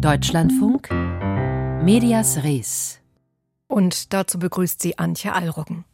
Deutschlandfunk Medias Res. Und dazu begrüßt sie Antje Allroggen.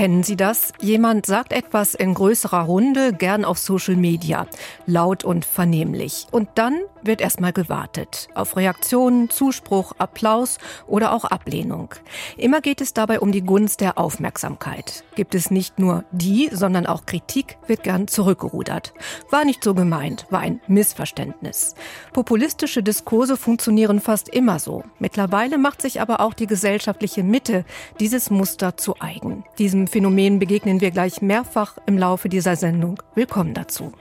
Kennen Sie das? Jemand sagt etwas in größerer Runde, gern auf Social Media, laut und vernehmlich. Und dann wird erstmal gewartet. Auf Reaktionen, Zuspruch, Applaus oder auch Ablehnung. Immer geht es dabei um die Gunst der Aufmerksamkeit. Gibt es nicht nur die, sondern auch Kritik, wird gern zurückgerudert. War nicht so gemeint, war ein Missverständnis. Populistische Diskurse funktionieren fast immer so. Mittlerweile macht sich aber auch die gesellschaftliche Mitte dieses Muster zu eigen. Diesem Phänomen begegnen wir gleich mehrfach im Laufe dieser Sendung. Willkommen dazu.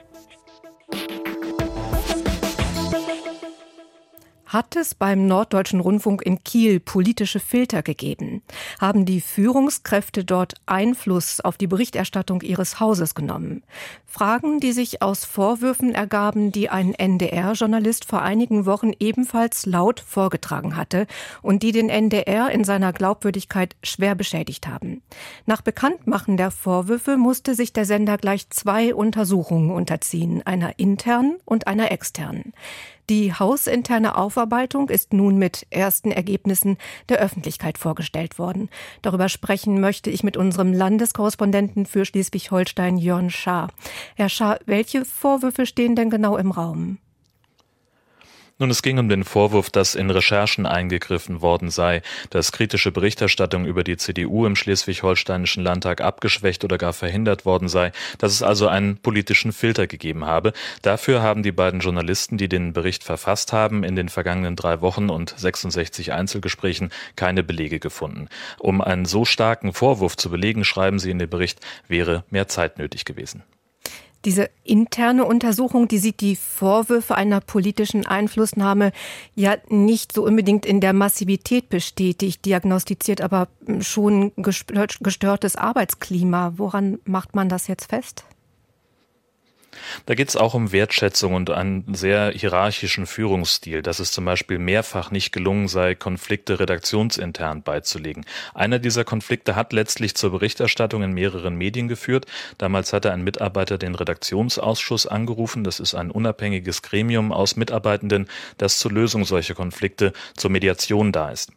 Hat es beim Norddeutschen Rundfunk in Kiel politische Filter gegeben? Haben die Führungskräfte dort Einfluss auf die Berichterstattung ihres Hauses genommen? Fragen, die sich aus Vorwürfen ergaben, die ein NDR-Journalist vor einigen Wochen ebenfalls laut vorgetragen hatte und die den NDR in seiner Glaubwürdigkeit schwer beschädigt haben. Nach Bekanntmachen der Vorwürfe musste sich der Sender gleich zwei Untersuchungen unterziehen, einer internen und einer externen. Die hausinterne Aufarbeitung ist nun mit ersten Ergebnissen der Öffentlichkeit vorgestellt worden. Darüber sprechen möchte ich mit unserem Landeskorrespondenten für Schleswig-Holstein, Jörn Schaar. Herr Schaar, welche Vorwürfe stehen denn genau im Raum? Nun, es ging um den Vorwurf, dass in Recherchen eingegriffen worden sei, dass kritische Berichterstattung über die CDU im schleswig-holsteinischen Landtag abgeschwächt oder gar verhindert worden sei, dass es also einen politischen Filter gegeben habe. Dafür haben die beiden Journalisten, die den Bericht verfasst haben, in den vergangenen drei Wochen und 66 Einzelgesprächen keine Belege gefunden. Um einen so starken Vorwurf zu belegen, schreiben sie in den Bericht, wäre mehr Zeit nötig gewesen. Diese interne Untersuchung, die sieht die Vorwürfe einer politischen Einflussnahme ja nicht so unbedingt in der Massivität bestätigt, diagnostiziert aber schon gestörtes Arbeitsklima. Woran macht man das jetzt fest? Da geht es auch um Wertschätzung und einen sehr hierarchischen Führungsstil, dass es zum Beispiel mehrfach nicht gelungen sei, Konflikte redaktionsintern beizulegen. Einer dieser Konflikte hat letztlich zur Berichterstattung in mehreren Medien geführt. Damals hatte ein Mitarbeiter den Redaktionsausschuss angerufen. Das ist ein unabhängiges Gremium aus Mitarbeitenden, das zur Lösung solcher Konflikte, zur Mediation da ist.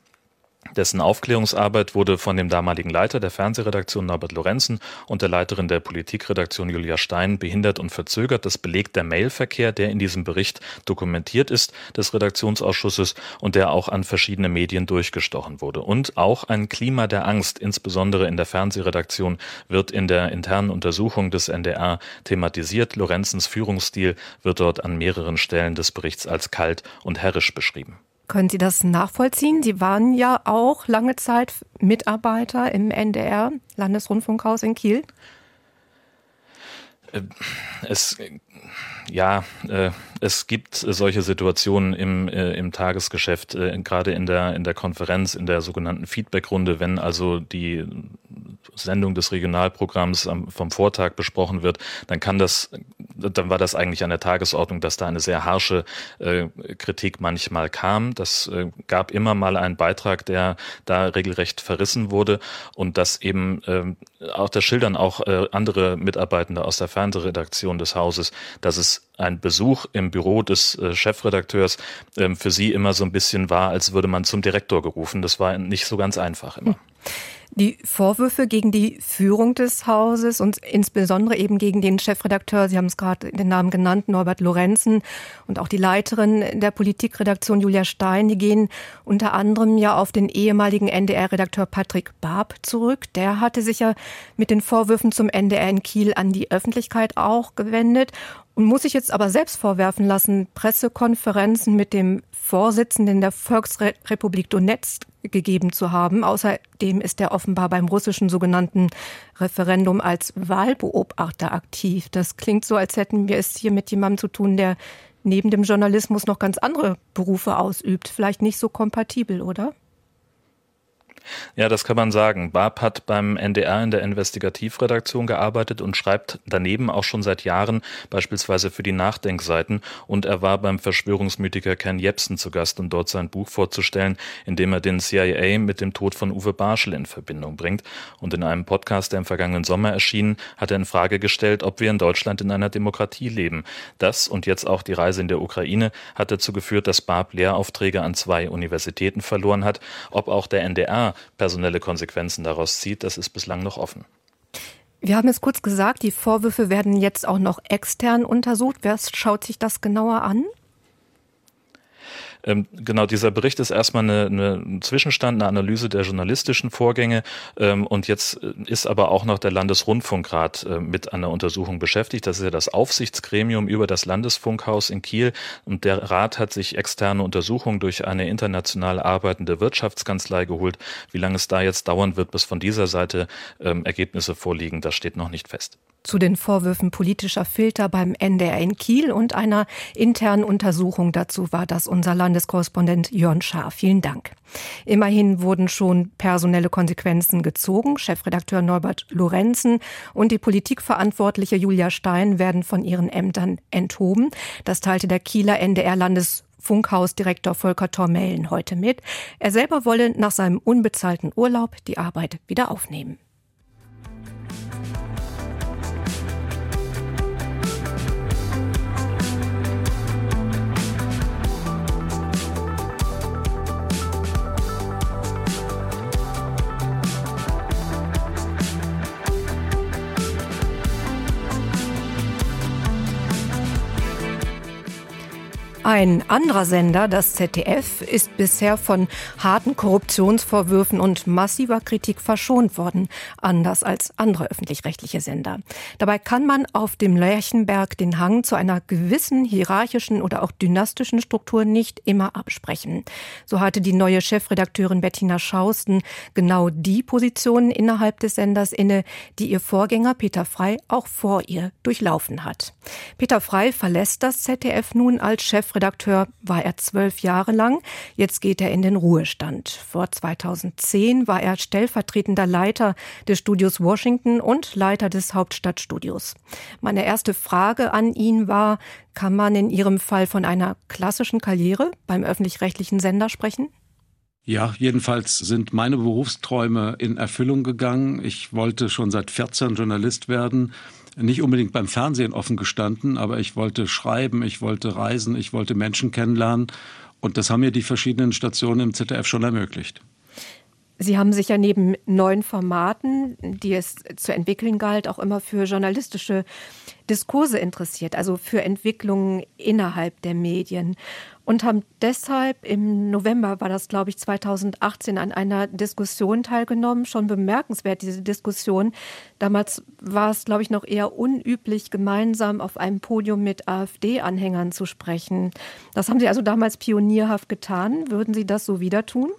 Dessen Aufklärungsarbeit wurde von dem damaligen Leiter der Fernsehredaktion Norbert Lorenzen und der Leiterin der Politikredaktion Julia Stein behindert und verzögert. Das belegt der Mailverkehr, der in diesem Bericht dokumentiert ist, des Redaktionsausschusses und der auch an verschiedene Medien durchgestochen wurde. Und auch ein Klima der Angst, insbesondere in der Fernsehredaktion, wird in der internen Untersuchung des NDR thematisiert. Lorenzens Führungsstil wird dort an mehreren Stellen des Berichts als kalt und herrisch beschrieben. Können Sie das nachvollziehen? Sie waren ja auch lange Zeit Mitarbeiter im NDR, Landesrundfunkhaus in Kiel. Äh, es, ja, äh, es gibt solche Situationen im, äh, im Tagesgeschäft, gerade in der, in der Konferenz, in der sogenannten Feedbackrunde, wenn also die Sendung des Regionalprogramms vom Vortag besprochen wird, dann kann das, dann war das eigentlich an der Tagesordnung, dass da eine sehr harsche äh, Kritik manchmal kam. Das äh, gab immer mal einen Beitrag, der da regelrecht verrissen wurde und das eben äh, auch das schildern auch äh, andere Mitarbeitende aus der Fernsehredaktion des Hauses, dass es ein Besuch im Büro des äh, Chefredakteurs äh, für sie immer so ein bisschen war, als würde man zum Direktor gerufen. Das war nicht so ganz einfach immer. Die Vorwürfe gegen die Führung des Hauses und insbesondere eben gegen den Chefredakteur, Sie haben es gerade den Namen genannt, Norbert Lorenzen und auch die Leiterin der Politikredaktion Julia Stein, die gehen unter anderem ja auf den ehemaligen NDR-Redakteur Patrick Barb zurück. Der hatte sich ja mit den Vorwürfen zum NDR in Kiel an die Öffentlichkeit auch gewendet und muss sich jetzt aber selbst vorwerfen lassen, Pressekonferenzen mit dem Vorsitzenden der Volksrepublik Donetsk gegeben zu haben. Außerdem ist er offenbar beim russischen sogenannten Referendum als Wahlbeobachter aktiv. Das klingt so, als hätten wir es hier mit jemandem zu tun, der neben dem Journalismus noch ganz andere Berufe ausübt. Vielleicht nicht so kompatibel, oder? Ja, das kann man sagen. Barb hat beim NDR in der Investigativredaktion gearbeitet und schreibt daneben auch schon seit Jahren beispielsweise für die Nachdenkseiten und er war beim Verschwörungsmythiker Ken Jebsen zu Gast, um dort sein Buch vorzustellen, in dem er den CIA mit dem Tod von Uwe Barschel in Verbindung bringt. Und in einem Podcast, der im vergangenen Sommer erschien, hat er in Frage gestellt, ob wir in Deutschland in einer Demokratie leben. Das und jetzt auch die Reise in der Ukraine hat dazu geführt, dass Barb Lehraufträge an zwei Universitäten verloren hat. Ob auch der NDR personelle Konsequenzen daraus zieht, das ist bislang noch offen. Wir haben es kurz gesagt, die Vorwürfe werden jetzt auch noch extern untersucht. Wer schaut sich das genauer an? Ähm, genau, dieser Bericht ist erstmal eine, eine, ein Zwischenstand, eine Analyse der journalistischen Vorgänge ähm, und jetzt äh, ist aber auch noch der Landesrundfunkrat äh, mit einer Untersuchung beschäftigt. Das ist ja das Aufsichtsgremium über das Landesfunkhaus in Kiel und der Rat hat sich externe Untersuchungen durch eine international arbeitende Wirtschaftskanzlei geholt. Wie lange es da jetzt dauern wird, bis von dieser Seite ähm, Ergebnisse vorliegen, das steht noch nicht fest zu den Vorwürfen politischer Filter beim NDR in Kiel und einer internen Untersuchung dazu war das unser Landeskorrespondent Jörn Schaar. Vielen Dank. Immerhin wurden schon personelle Konsequenzen gezogen. Chefredakteur Norbert Lorenzen und die Politikverantwortliche Julia Stein werden von ihren Ämtern enthoben. Das teilte der Kieler NDR Landes Funkhausdirektor Volker Tormellen heute mit. Er selber wolle nach seinem unbezahlten Urlaub die Arbeit wieder aufnehmen. Ein anderer Sender, das ZDF, ist bisher von harten Korruptionsvorwürfen und massiver Kritik verschont worden, anders als andere öffentlich-rechtliche Sender. Dabei kann man auf dem Lerchenberg den Hang zu einer gewissen hierarchischen oder auch dynastischen Struktur nicht immer absprechen. So hatte die neue Chefredakteurin Bettina Schausten genau die Positionen innerhalb des Senders inne, die ihr Vorgänger Peter Frei auch vor ihr durchlaufen hat. Peter Frei verlässt das ZDF nun als Chef Chefredakteur war er zwölf Jahre lang. Jetzt geht er in den Ruhestand. Vor 2010 war er stellvertretender Leiter des Studios Washington und Leiter des Hauptstadtstudios. Meine erste Frage an ihn war, kann man in Ihrem Fall von einer klassischen Karriere beim öffentlich-rechtlichen Sender sprechen? Ja, jedenfalls sind meine Berufsträume in Erfüllung gegangen. Ich wollte schon seit 14 Journalist werden nicht unbedingt beim Fernsehen offen gestanden, aber ich wollte schreiben, ich wollte reisen, ich wollte Menschen kennenlernen. Und das haben mir die verschiedenen Stationen im ZDF schon ermöglicht. Sie haben sich ja neben neuen Formaten, die es zu entwickeln galt, auch immer für journalistische Diskurse interessiert, also für Entwicklungen innerhalb der Medien und haben deshalb im November war das, glaube ich, 2018 an einer Diskussion teilgenommen. Schon bemerkenswert, diese Diskussion. Damals war es, glaube ich, noch eher unüblich, gemeinsam auf einem Podium mit AfD-Anhängern zu sprechen. Das haben Sie also damals pionierhaft getan. Würden Sie das so wieder tun?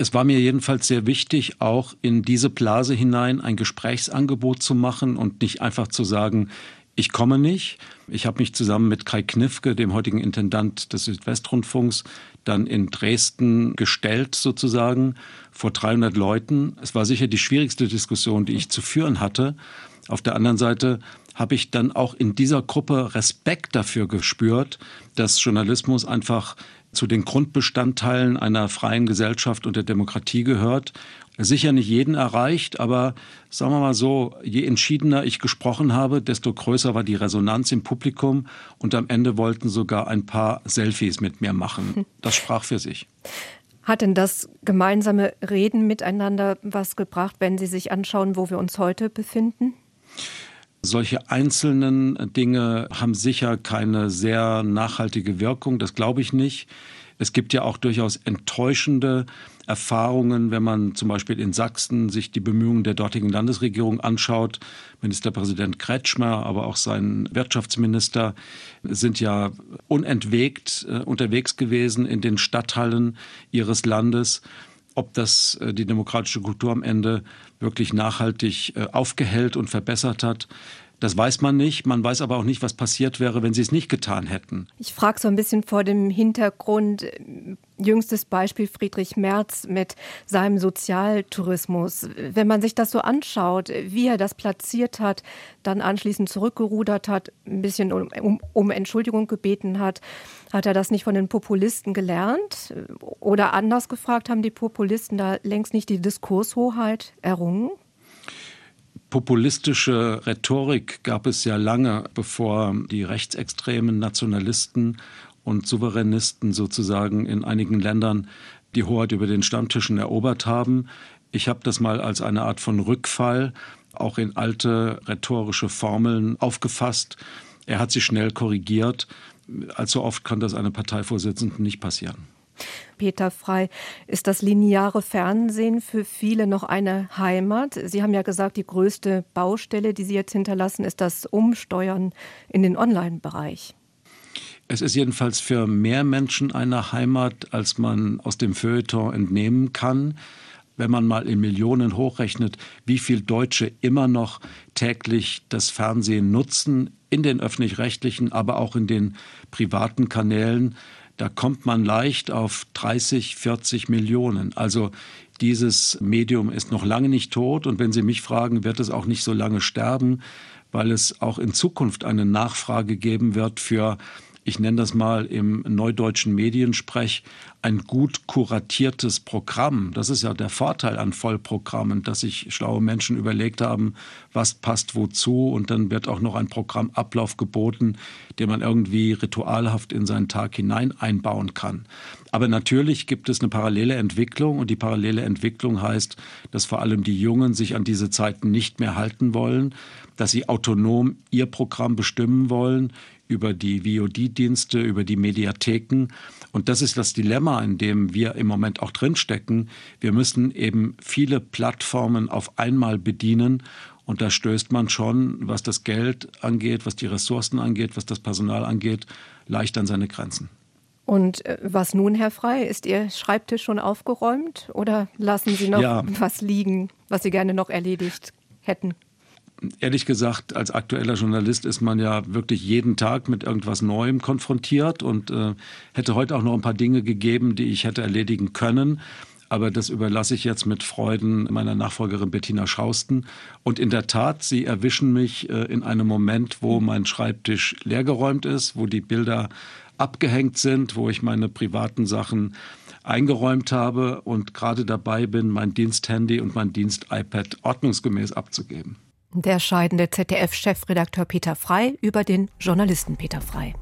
Es war mir jedenfalls sehr wichtig, auch in diese Blase hinein ein Gesprächsangebot zu machen und nicht einfach zu sagen, ich komme nicht. Ich habe mich zusammen mit Kai Knifke, dem heutigen Intendant des Südwestrundfunks, dann in Dresden gestellt sozusagen vor 300 Leuten. Es war sicher die schwierigste Diskussion, die ich zu führen hatte. Auf der anderen Seite habe ich dann auch in dieser Gruppe Respekt dafür gespürt, dass Journalismus einfach zu den Grundbestandteilen einer freien Gesellschaft und der Demokratie gehört. Sicher nicht jeden erreicht, aber sagen wir mal so, je entschiedener ich gesprochen habe, desto größer war die Resonanz im Publikum und am Ende wollten sogar ein paar Selfies mit mir machen. Das sprach für sich. Hat denn das gemeinsame Reden miteinander was gebracht, wenn Sie sich anschauen, wo wir uns heute befinden? Solche einzelnen Dinge haben sicher keine sehr nachhaltige Wirkung, das glaube ich nicht. Es gibt ja auch durchaus enttäuschende Erfahrungen, wenn man zum Beispiel in Sachsen sich die Bemühungen der dortigen Landesregierung anschaut. Ministerpräsident Kretschmer, aber auch sein Wirtschaftsminister sind ja unentwegt äh, unterwegs gewesen in den Stadthallen ihres Landes ob das äh, die demokratische Kultur am Ende wirklich nachhaltig äh, aufgehellt und verbessert hat, Das weiß man nicht. Man weiß aber auch nicht, was passiert wäre, wenn sie es nicht getan hätten. Ich frage so ein bisschen vor dem Hintergrund, jüngstes Beispiel Friedrich Merz mit seinem Sozialtourismus. Wenn man sich das so anschaut, wie er das platziert hat, dann anschließend zurückgerudert hat, ein bisschen um, um, um Entschuldigung gebeten hat, hat er das nicht von den Populisten gelernt? Oder anders gefragt, haben die Populisten da längst nicht die Diskurshoheit errungen? Populistische Rhetorik gab es ja lange, bevor die rechtsextremen Nationalisten und Souveränisten sozusagen in einigen Ländern die Hoheit über den Stammtischen erobert haben. Ich habe das mal als eine Art von Rückfall auch in alte rhetorische Formeln aufgefasst. Er hat sie schnell korrigiert. Allzu oft kann das einem Parteivorsitzenden nicht passieren. Peter Frei, ist das lineare Fernsehen für viele noch eine Heimat? Sie haben ja gesagt, die größte Baustelle, die Sie jetzt hinterlassen, ist das Umsteuern in den Online-Bereich. Es ist jedenfalls für mehr Menschen eine Heimat, als man aus dem Feuilleton entnehmen kann. Wenn man mal in Millionen hochrechnet, wie viele Deutsche immer noch täglich das Fernsehen nutzen, in den öffentlich-rechtlichen, aber auch in den privaten Kanälen, da kommt man leicht auf 30, 40 Millionen. Also dieses Medium ist noch lange nicht tot und wenn Sie mich fragen, wird es auch nicht so lange sterben, weil es auch in Zukunft eine Nachfrage geben wird für ich nenne das mal im neudeutschen Mediensprech, ein gut kuratiertes Programm. Das ist ja der Vorteil an Vollprogrammen, dass sich schlaue Menschen überlegt haben, was passt wozu und dann wird auch noch ein Programmablauf geboten, den man irgendwie ritualhaft in seinen Tag hinein einbauen kann. Aber natürlich gibt es eine parallele Entwicklung und die parallele Entwicklung heißt, dass vor allem die Jungen sich an diese Zeiten nicht mehr halten wollen, dass sie autonom ihr Programm bestimmen wollen, über die VOD-Dienste, über die Mediatheken. Und das ist das Dilemma, in dem wir im Moment auch drinstecken. Wir müssen eben viele Plattformen auf einmal bedienen. Und da stößt man schon, was das Geld angeht, was die Ressourcen angeht, was das Personal angeht, leicht an seine Grenzen. Und äh, was nun, Herr Frei? Ist Ihr Schreibtisch schon aufgeräumt oder lassen Sie noch ja. was liegen, was Sie gerne noch erledigt hätten? Ehrlich gesagt, als aktueller Journalist ist man ja wirklich jeden Tag mit irgendwas Neuem konfrontiert und äh, hätte heute auch noch ein paar Dinge gegeben, die ich hätte erledigen können. Aber das überlasse ich jetzt mit Freuden meiner Nachfolgerin Bettina Schausten. Und in der Tat, Sie erwischen mich äh, in einem Moment, wo mein Schreibtisch leergeräumt ist, wo die Bilder abgehängt sind, wo ich meine privaten Sachen eingeräumt habe und gerade dabei bin, mein Diensthandy und mein Dienst-iPad ordnungsgemäß abzugeben. Der scheidende ZDF-Chefredakteur Peter Frei über den Journalisten Peter Frei.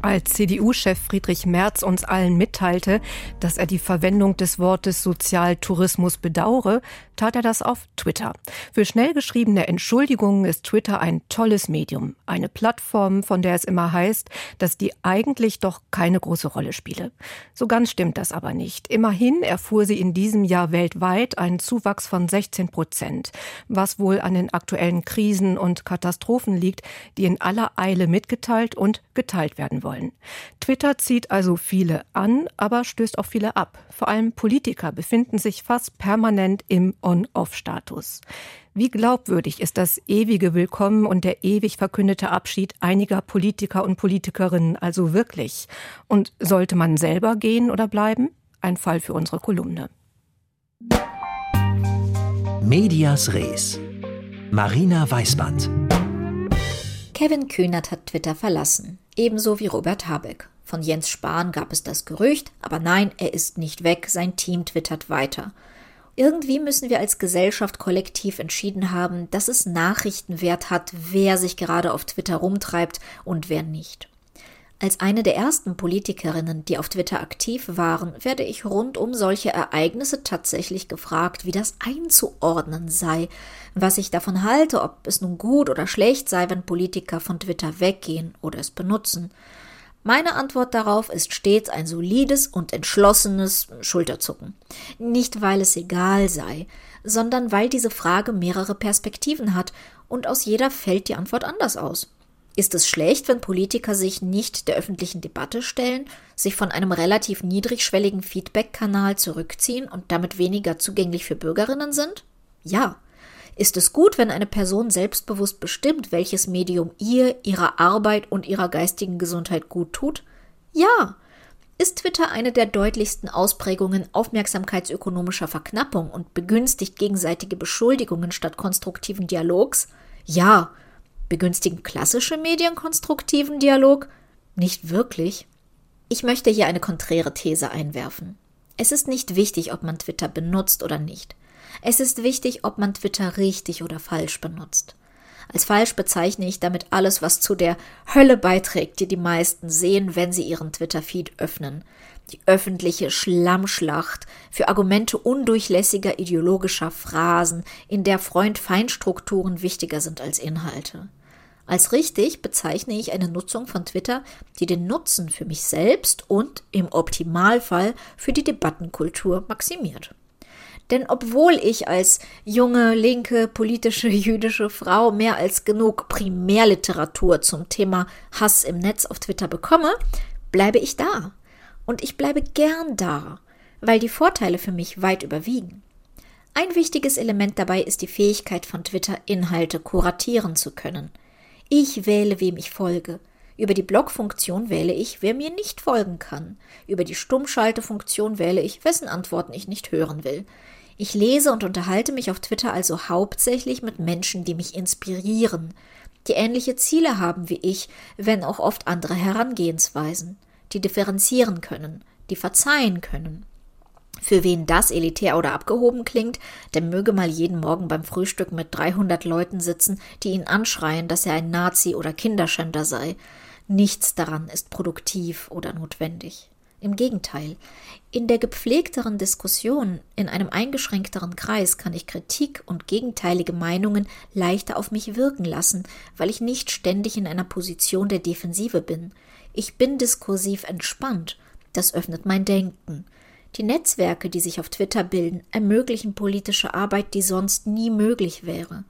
Als CDU-Chef Friedrich Merz uns allen mitteilte, dass er die Verwendung des Wortes Sozialtourismus bedauere, tat er das auf Twitter. Für schnell geschriebene Entschuldigungen ist Twitter ein tolles Medium, eine Plattform, von der es immer heißt, dass die eigentlich doch keine große Rolle spiele. So ganz stimmt das aber nicht. Immerhin erfuhr sie in diesem Jahr weltweit einen Zuwachs von 16 Prozent, was wohl an den aktuellen Krisen und Katastrophen liegt, die in aller Eile mitgeteilt und geteilt werden wollen wollen. Twitter zieht also viele an, aber stößt auch viele ab. Vor allem Politiker befinden sich fast permanent im On-Off-Status. Wie glaubwürdig ist das ewige Willkommen und der ewig verkündete Abschied einiger Politiker und Politikerinnen also wirklich? Und sollte man selber gehen oder bleiben? Ein Fall für unsere Kolumne. Medias Res. Marina Weißband. Kevin Kühnert hat Twitter verlassen ebenso wie Robert Habeck. Von Jens Spahn gab es das Gerücht, aber nein, er ist nicht weg, sein Team twittert weiter. Irgendwie müssen wir als Gesellschaft kollektiv entschieden haben, dass es Nachrichtenwert hat, wer sich gerade auf Twitter rumtreibt und wer nicht. Als eine der ersten Politikerinnen, die auf Twitter aktiv waren, werde ich rund um solche Ereignisse tatsächlich gefragt, wie das einzuordnen sei, was ich davon halte, ob es nun gut oder schlecht sei, wenn Politiker von Twitter weggehen oder es benutzen. Meine Antwort darauf ist stets ein solides und entschlossenes Schulterzucken. Nicht weil es egal sei, sondern weil diese Frage mehrere Perspektiven hat und aus jeder fällt die Antwort anders aus. Ist es schlecht, wenn Politiker sich nicht der öffentlichen Debatte stellen, sich von einem relativ niedrigschwelligen Feedback-Kanal zurückziehen und damit weniger zugänglich für Bürgerinnen sind? Ja. Ist es gut, wenn eine Person selbstbewusst bestimmt, welches Medium ihr, ihrer Arbeit und ihrer geistigen Gesundheit gut tut? Ja. Ist Twitter eine der deutlichsten Ausprägungen aufmerksamkeitsökonomischer Verknappung und begünstigt gegenseitige Beschuldigungen statt konstruktiven Dialogs? Ja. Begünstigen klassische Medien konstruktiven Dialog? Nicht wirklich. Ich möchte hier eine konträre These einwerfen. Es ist nicht wichtig, ob man Twitter benutzt oder nicht. Es ist wichtig, ob man Twitter richtig oder falsch benutzt. Als falsch bezeichne ich damit alles, was zu der Hölle beiträgt, die die meisten sehen, wenn sie ihren Twitter-Feed öffnen. Die öffentliche Schlammschlacht für Argumente undurchlässiger ideologischer Phrasen, in der Freund-Feind-Strukturen wichtiger sind als Inhalte. Als richtig bezeichne ich eine Nutzung von Twitter, die den Nutzen für mich selbst und im Optimalfall für die Debattenkultur maximiert. Denn obwohl ich als junge, linke, politische, jüdische Frau mehr als genug Primärliteratur zum Thema Hass im Netz auf Twitter bekomme, bleibe ich da. Und ich bleibe gern da, weil die Vorteile für mich weit überwiegen. Ein wichtiges Element dabei ist die Fähigkeit von Twitter, Inhalte kuratieren zu können. Ich wähle, wem ich folge. Über die Blockfunktion wähle ich, wer mir nicht folgen kann. Über die Stummschaltefunktion wähle ich, wessen Antworten ich nicht hören will. Ich lese und unterhalte mich auf Twitter also hauptsächlich mit Menschen, die mich inspirieren, die ähnliche Ziele haben wie ich, wenn auch oft andere Herangehensweisen, die differenzieren können, die verzeihen können. Für wen das elitär oder abgehoben klingt, der möge mal jeden Morgen beim Frühstück mit 300 Leuten sitzen, die ihn anschreien, dass er ein Nazi oder Kinderschänder sei. Nichts daran ist produktiv oder notwendig. Im Gegenteil, in der gepflegteren Diskussion, in einem eingeschränkteren Kreis kann ich Kritik und gegenteilige Meinungen leichter auf mich wirken lassen, weil ich nicht ständig in einer Position der Defensive bin. Ich bin diskursiv entspannt. Das öffnet mein Denken. Die Netzwerke, die sich auf Twitter bilden, ermöglichen politische Arbeit, die sonst nie möglich wäre.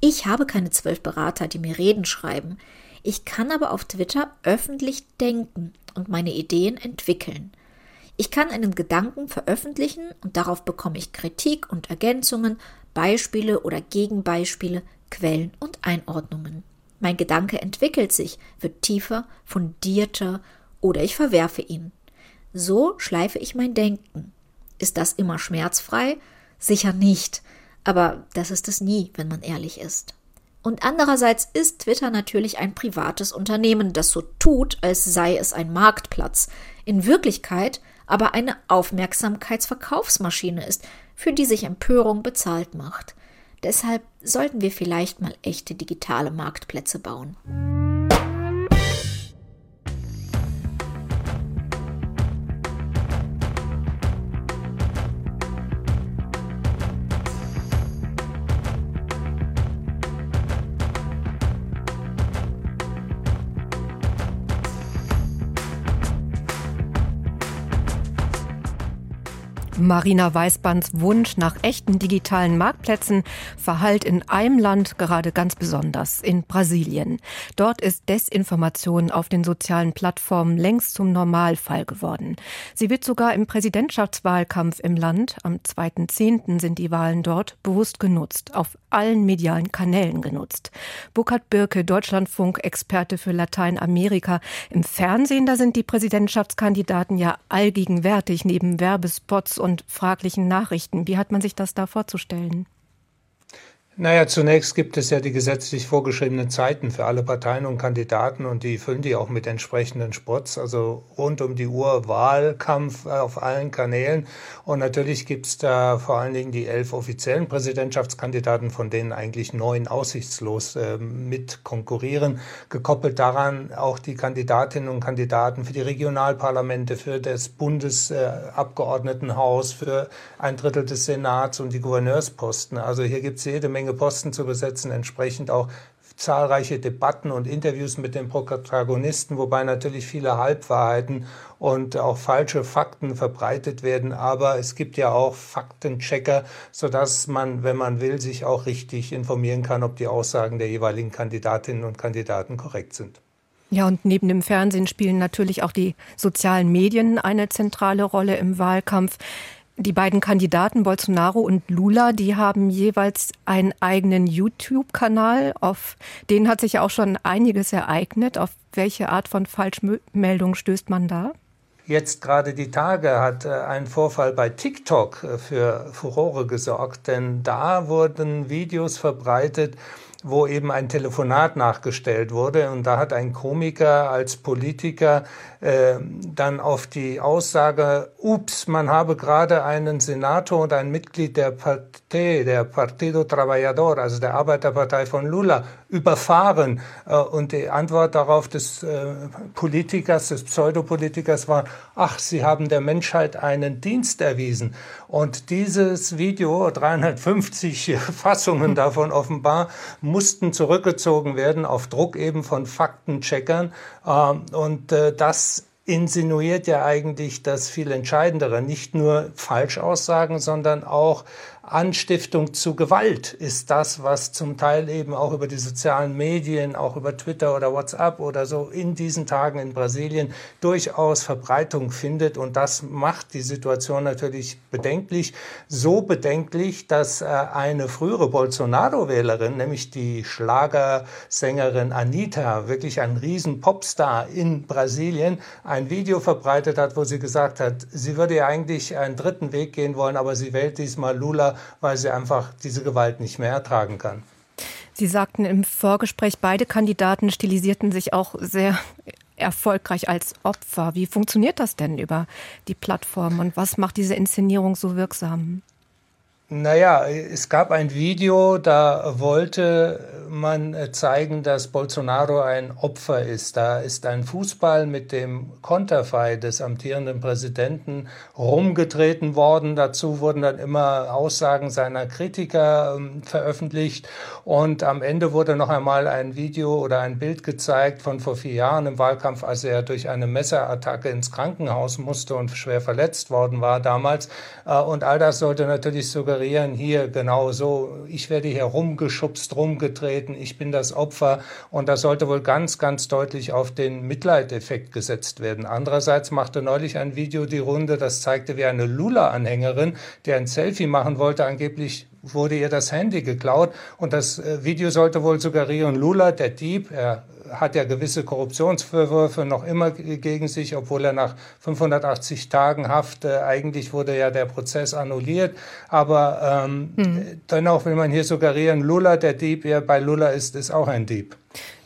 Ich habe keine zwölf Berater, die mir Reden schreiben. Ich kann aber auf Twitter öffentlich denken und meine Ideen entwickeln. Ich kann einen Gedanken veröffentlichen und darauf bekomme ich Kritik und Ergänzungen, Beispiele oder Gegenbeispiele, Quellen und Einordnungen. Mein Gedanke entwickelt sich, wird tiefer, fundierter oder ich verwerfe ihn. So schleife ich mein Denken. Ist das immer schmerzfrei? Sicher nicht, aber das ist es nie, wenn man ehrlich ist. Und andererseits ist Twitter natürlich ein privates Unternehmen, das so tut, als sei es ein Marktplatz, in Wirklichkeit aber eine Aufmerksamkeitsverkaufsmaschine ist, für die sich Empörung bezahlt macht. Deshalb sollten wir vielleicht mal echte digitale Marktplätze bauen. Marina Weißbands Wunsch nach echten digitalen Marktplätzen verhallt in einem Land gerade ganz besonders, in Brasilien. Dort ist Desinformation auf den sozialen Plattformen längst zum Normalfall geworden. Sie wird sogar im Präsidentschaftswahlkampf im Land, am 2.10. sind die Wahlen dort, bewusst genutzt, auf allen medialen Kanälen genutzt. Burkhard Birke, Deutschlandfunk-Experte für Lateinamerika. Im Fernsehen, da sind die Präsidentschaftskandidaten ja allgegenwärtig neben Werbespots und und fraglichen Nachrichten. Wie hat man sich das da vorzustellen? Naja, zunächst gibt es ja die gesetzlich vorgeschriebenen Zeiten für alle Parteien und Kandidaten und die füllen die auch mit entsprechenden Spots, also rund um die Uhr Wahlkampf auf allen Kanälen. Und natürlich gibt's da vor allen Dingen die elf offiziellen Präsidentschaftskandidaten, von denen eigentlich neun aussichtslos äh, mit konkurrieren. Gekoppelt daran auch die Kandidatinnen und Kandidaten für die Regionalparlamente, für das Bundesabgeordnetenhaus, äh, für ein Drittel des Senats und die Gouverneursposten. Also hier gibt's jede Menge Menge Posten zu besetzen, entsprechend auch zahlreiche Debatten und Interviews mit den Protagonisten, wobei natürlich viele Halbwahrheiten und auch falsche Fakten verbreitet werden. Aber es gibt ja auch Faktenchecker, sodass man, wenn man will, sich auch richtig informieren kann, ob die Aussagen der jeweiligen Kandidatinnen und Kandidaten korrekt sind. Ja, und neben dem Fernsehen spielen natürlich auch die sozialen Medien eine zentrale Rolle im Wahlkampf. Die beiden Kandidaten Bolsonaro und Lula, die haben jeweils einen eigenen YouTube-Kanal. Auf den hat sich ja auch schon einiges ereignet. Auf welche Art von Falschmeldung stößt man da? Jetzt gerade die Tage hat äh, ein Vorfall bei TikTok äh, für Furore gesorgt, denn da wurden Videos verbreitet, wo eben ein Telefonat nachgestellt wurde. Und da hat ein Komiker als Politiker äh, dann auf die Aussage, ups, man habe gerade einen Senator und ein Mitglied der Partei, der Partido Trabajador, also der Arbeiterpartei von Lula, überfahren. Äh, und die Antwort darauf des äh, Politikers, des Pseudopolitikers war, ach, Sie haben der Menschheit einen Dienst erwiesen. Und dieses Video, 350 Fassungen davon offenbar, mussten zurückgezogen werden auf Druck eben von Faktencheckern. Ähm, und das insinuiert ja eigentlich das viel Entscheidendere, nicht nur Falschaussagen, sondern auch Anstiftung zu Gewalt ist das, was zum Teil eben auch über die sozialen Medien, auch über Twitter oder WhatsApp oder so in diesen Tagen in Brasilien durchaus Verbreitung findet. Und das macht die Situation natürlich bedenklich. So bedenklich, dass äh, eine frühere Bolsonaro-Wählerin, nämlich die Schlagersängerin Anita, wirklich ein riesen Popstar in Brasilien, ein Video verbreitet hat, wo sie gesagt hat, sie würde ja eigentlich einen dritten Weg gehen wollen, aber sie wählt diesmal Lula weil sie einfach diese Gewalt nicht mehr ertragen kann. Sie sagten im Vorgespräch, beide Kandidaten stilisierten sich auch sehr erfolgreich als Opfer. Wie funktioniert das denn über die Plattform und was macht diese Inszenierung so wirksam? Naja, es gab ein Video, da wollte man zeigen, dass Bolsonaro ein Opfer ist. Da ist ein Fußball mit dem Konterfei des amtierenden Präsidenten rumgetreten worden. Dazu wurden dann immer Aussagen seiner Kritiker äh, veröffentlicht. Und am Ende wurde noch einmal ein Video oder ein Bild gezeigt von vor vier Jahren im Wahlkampf, als er durch eine Messerattacke ins Krankenhaus musste und schwer verletzt worden war damals. Äh, und all das sollte natürlich suggerieren, suggerieren, hier genau so, ich werde hier rumgeschubst, rumgetreten, ich bin das Opfer. Und das sollte wohl ganz, ganz deutlich auf den Mitleideffekt gesetzt werden. Andererseits machte neulich ein Video die Runde, das zeigte, wie eine Lula-Anhängerin, die ein Selfie machen wollte, angeblich wurde ihr das Handy geklaut. Und das äh, Video sollte wohl suggerieren, Lula, der Dieb, er hat ja gewisse Korruptionsvorwürfe noch immer gegen sich, obwohl er nach 580 Tagen Haft, äh, eigentlich wurde ja der Prozess annulliert. Aber ähm, hm. dennoch will man hier suggerieren, Lula, der Dieb, wer bei Lula ist, ist auch ein Dieb.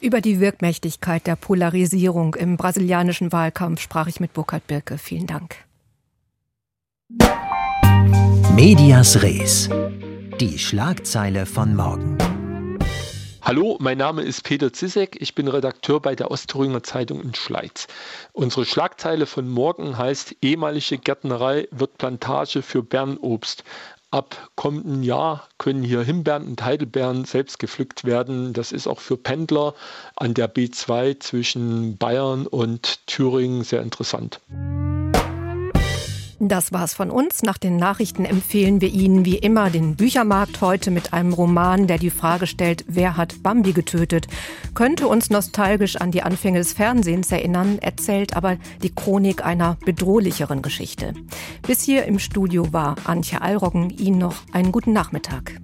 Über die Wirkmächtigkeit der Polarisierung im brasilianischen Wahlkampf sprach ich mit Burkhard Birke. Vielen Dank. Medias Res. Die Schlagzeile von morgen. Hallo, mein Name ist Peter Zizek. Ich bin Redakteur bei der Ostthüringer Zeitung in Schleiz. Unsere Schlagzeile von morgen heißt: Ehemalige Gärtnerei wird Plantage für Bernobst. Ab kommenden Jahr können hier Himbeeren und Heidelbeeren selbst gepflückt werden. Das ist auch für Pendler an der B2 zwischen Bayern und Thüringen sehr interessant. Das war's von uns. Nach den Nachrichten empfehlen wir Ihnen wie immer den Büchermarkt heute mit einem Roman, der die Frage stellt, wer hat Bambi getötet? Könnte uns nostalgisch an die Anfänge des Fernsehens erinnern, erzählt aber die Chronik einer bedrohlicheren Geschichte. Bis hier im Studio war Antje Allroggen. Ihnen noch einen guten Nachmittag.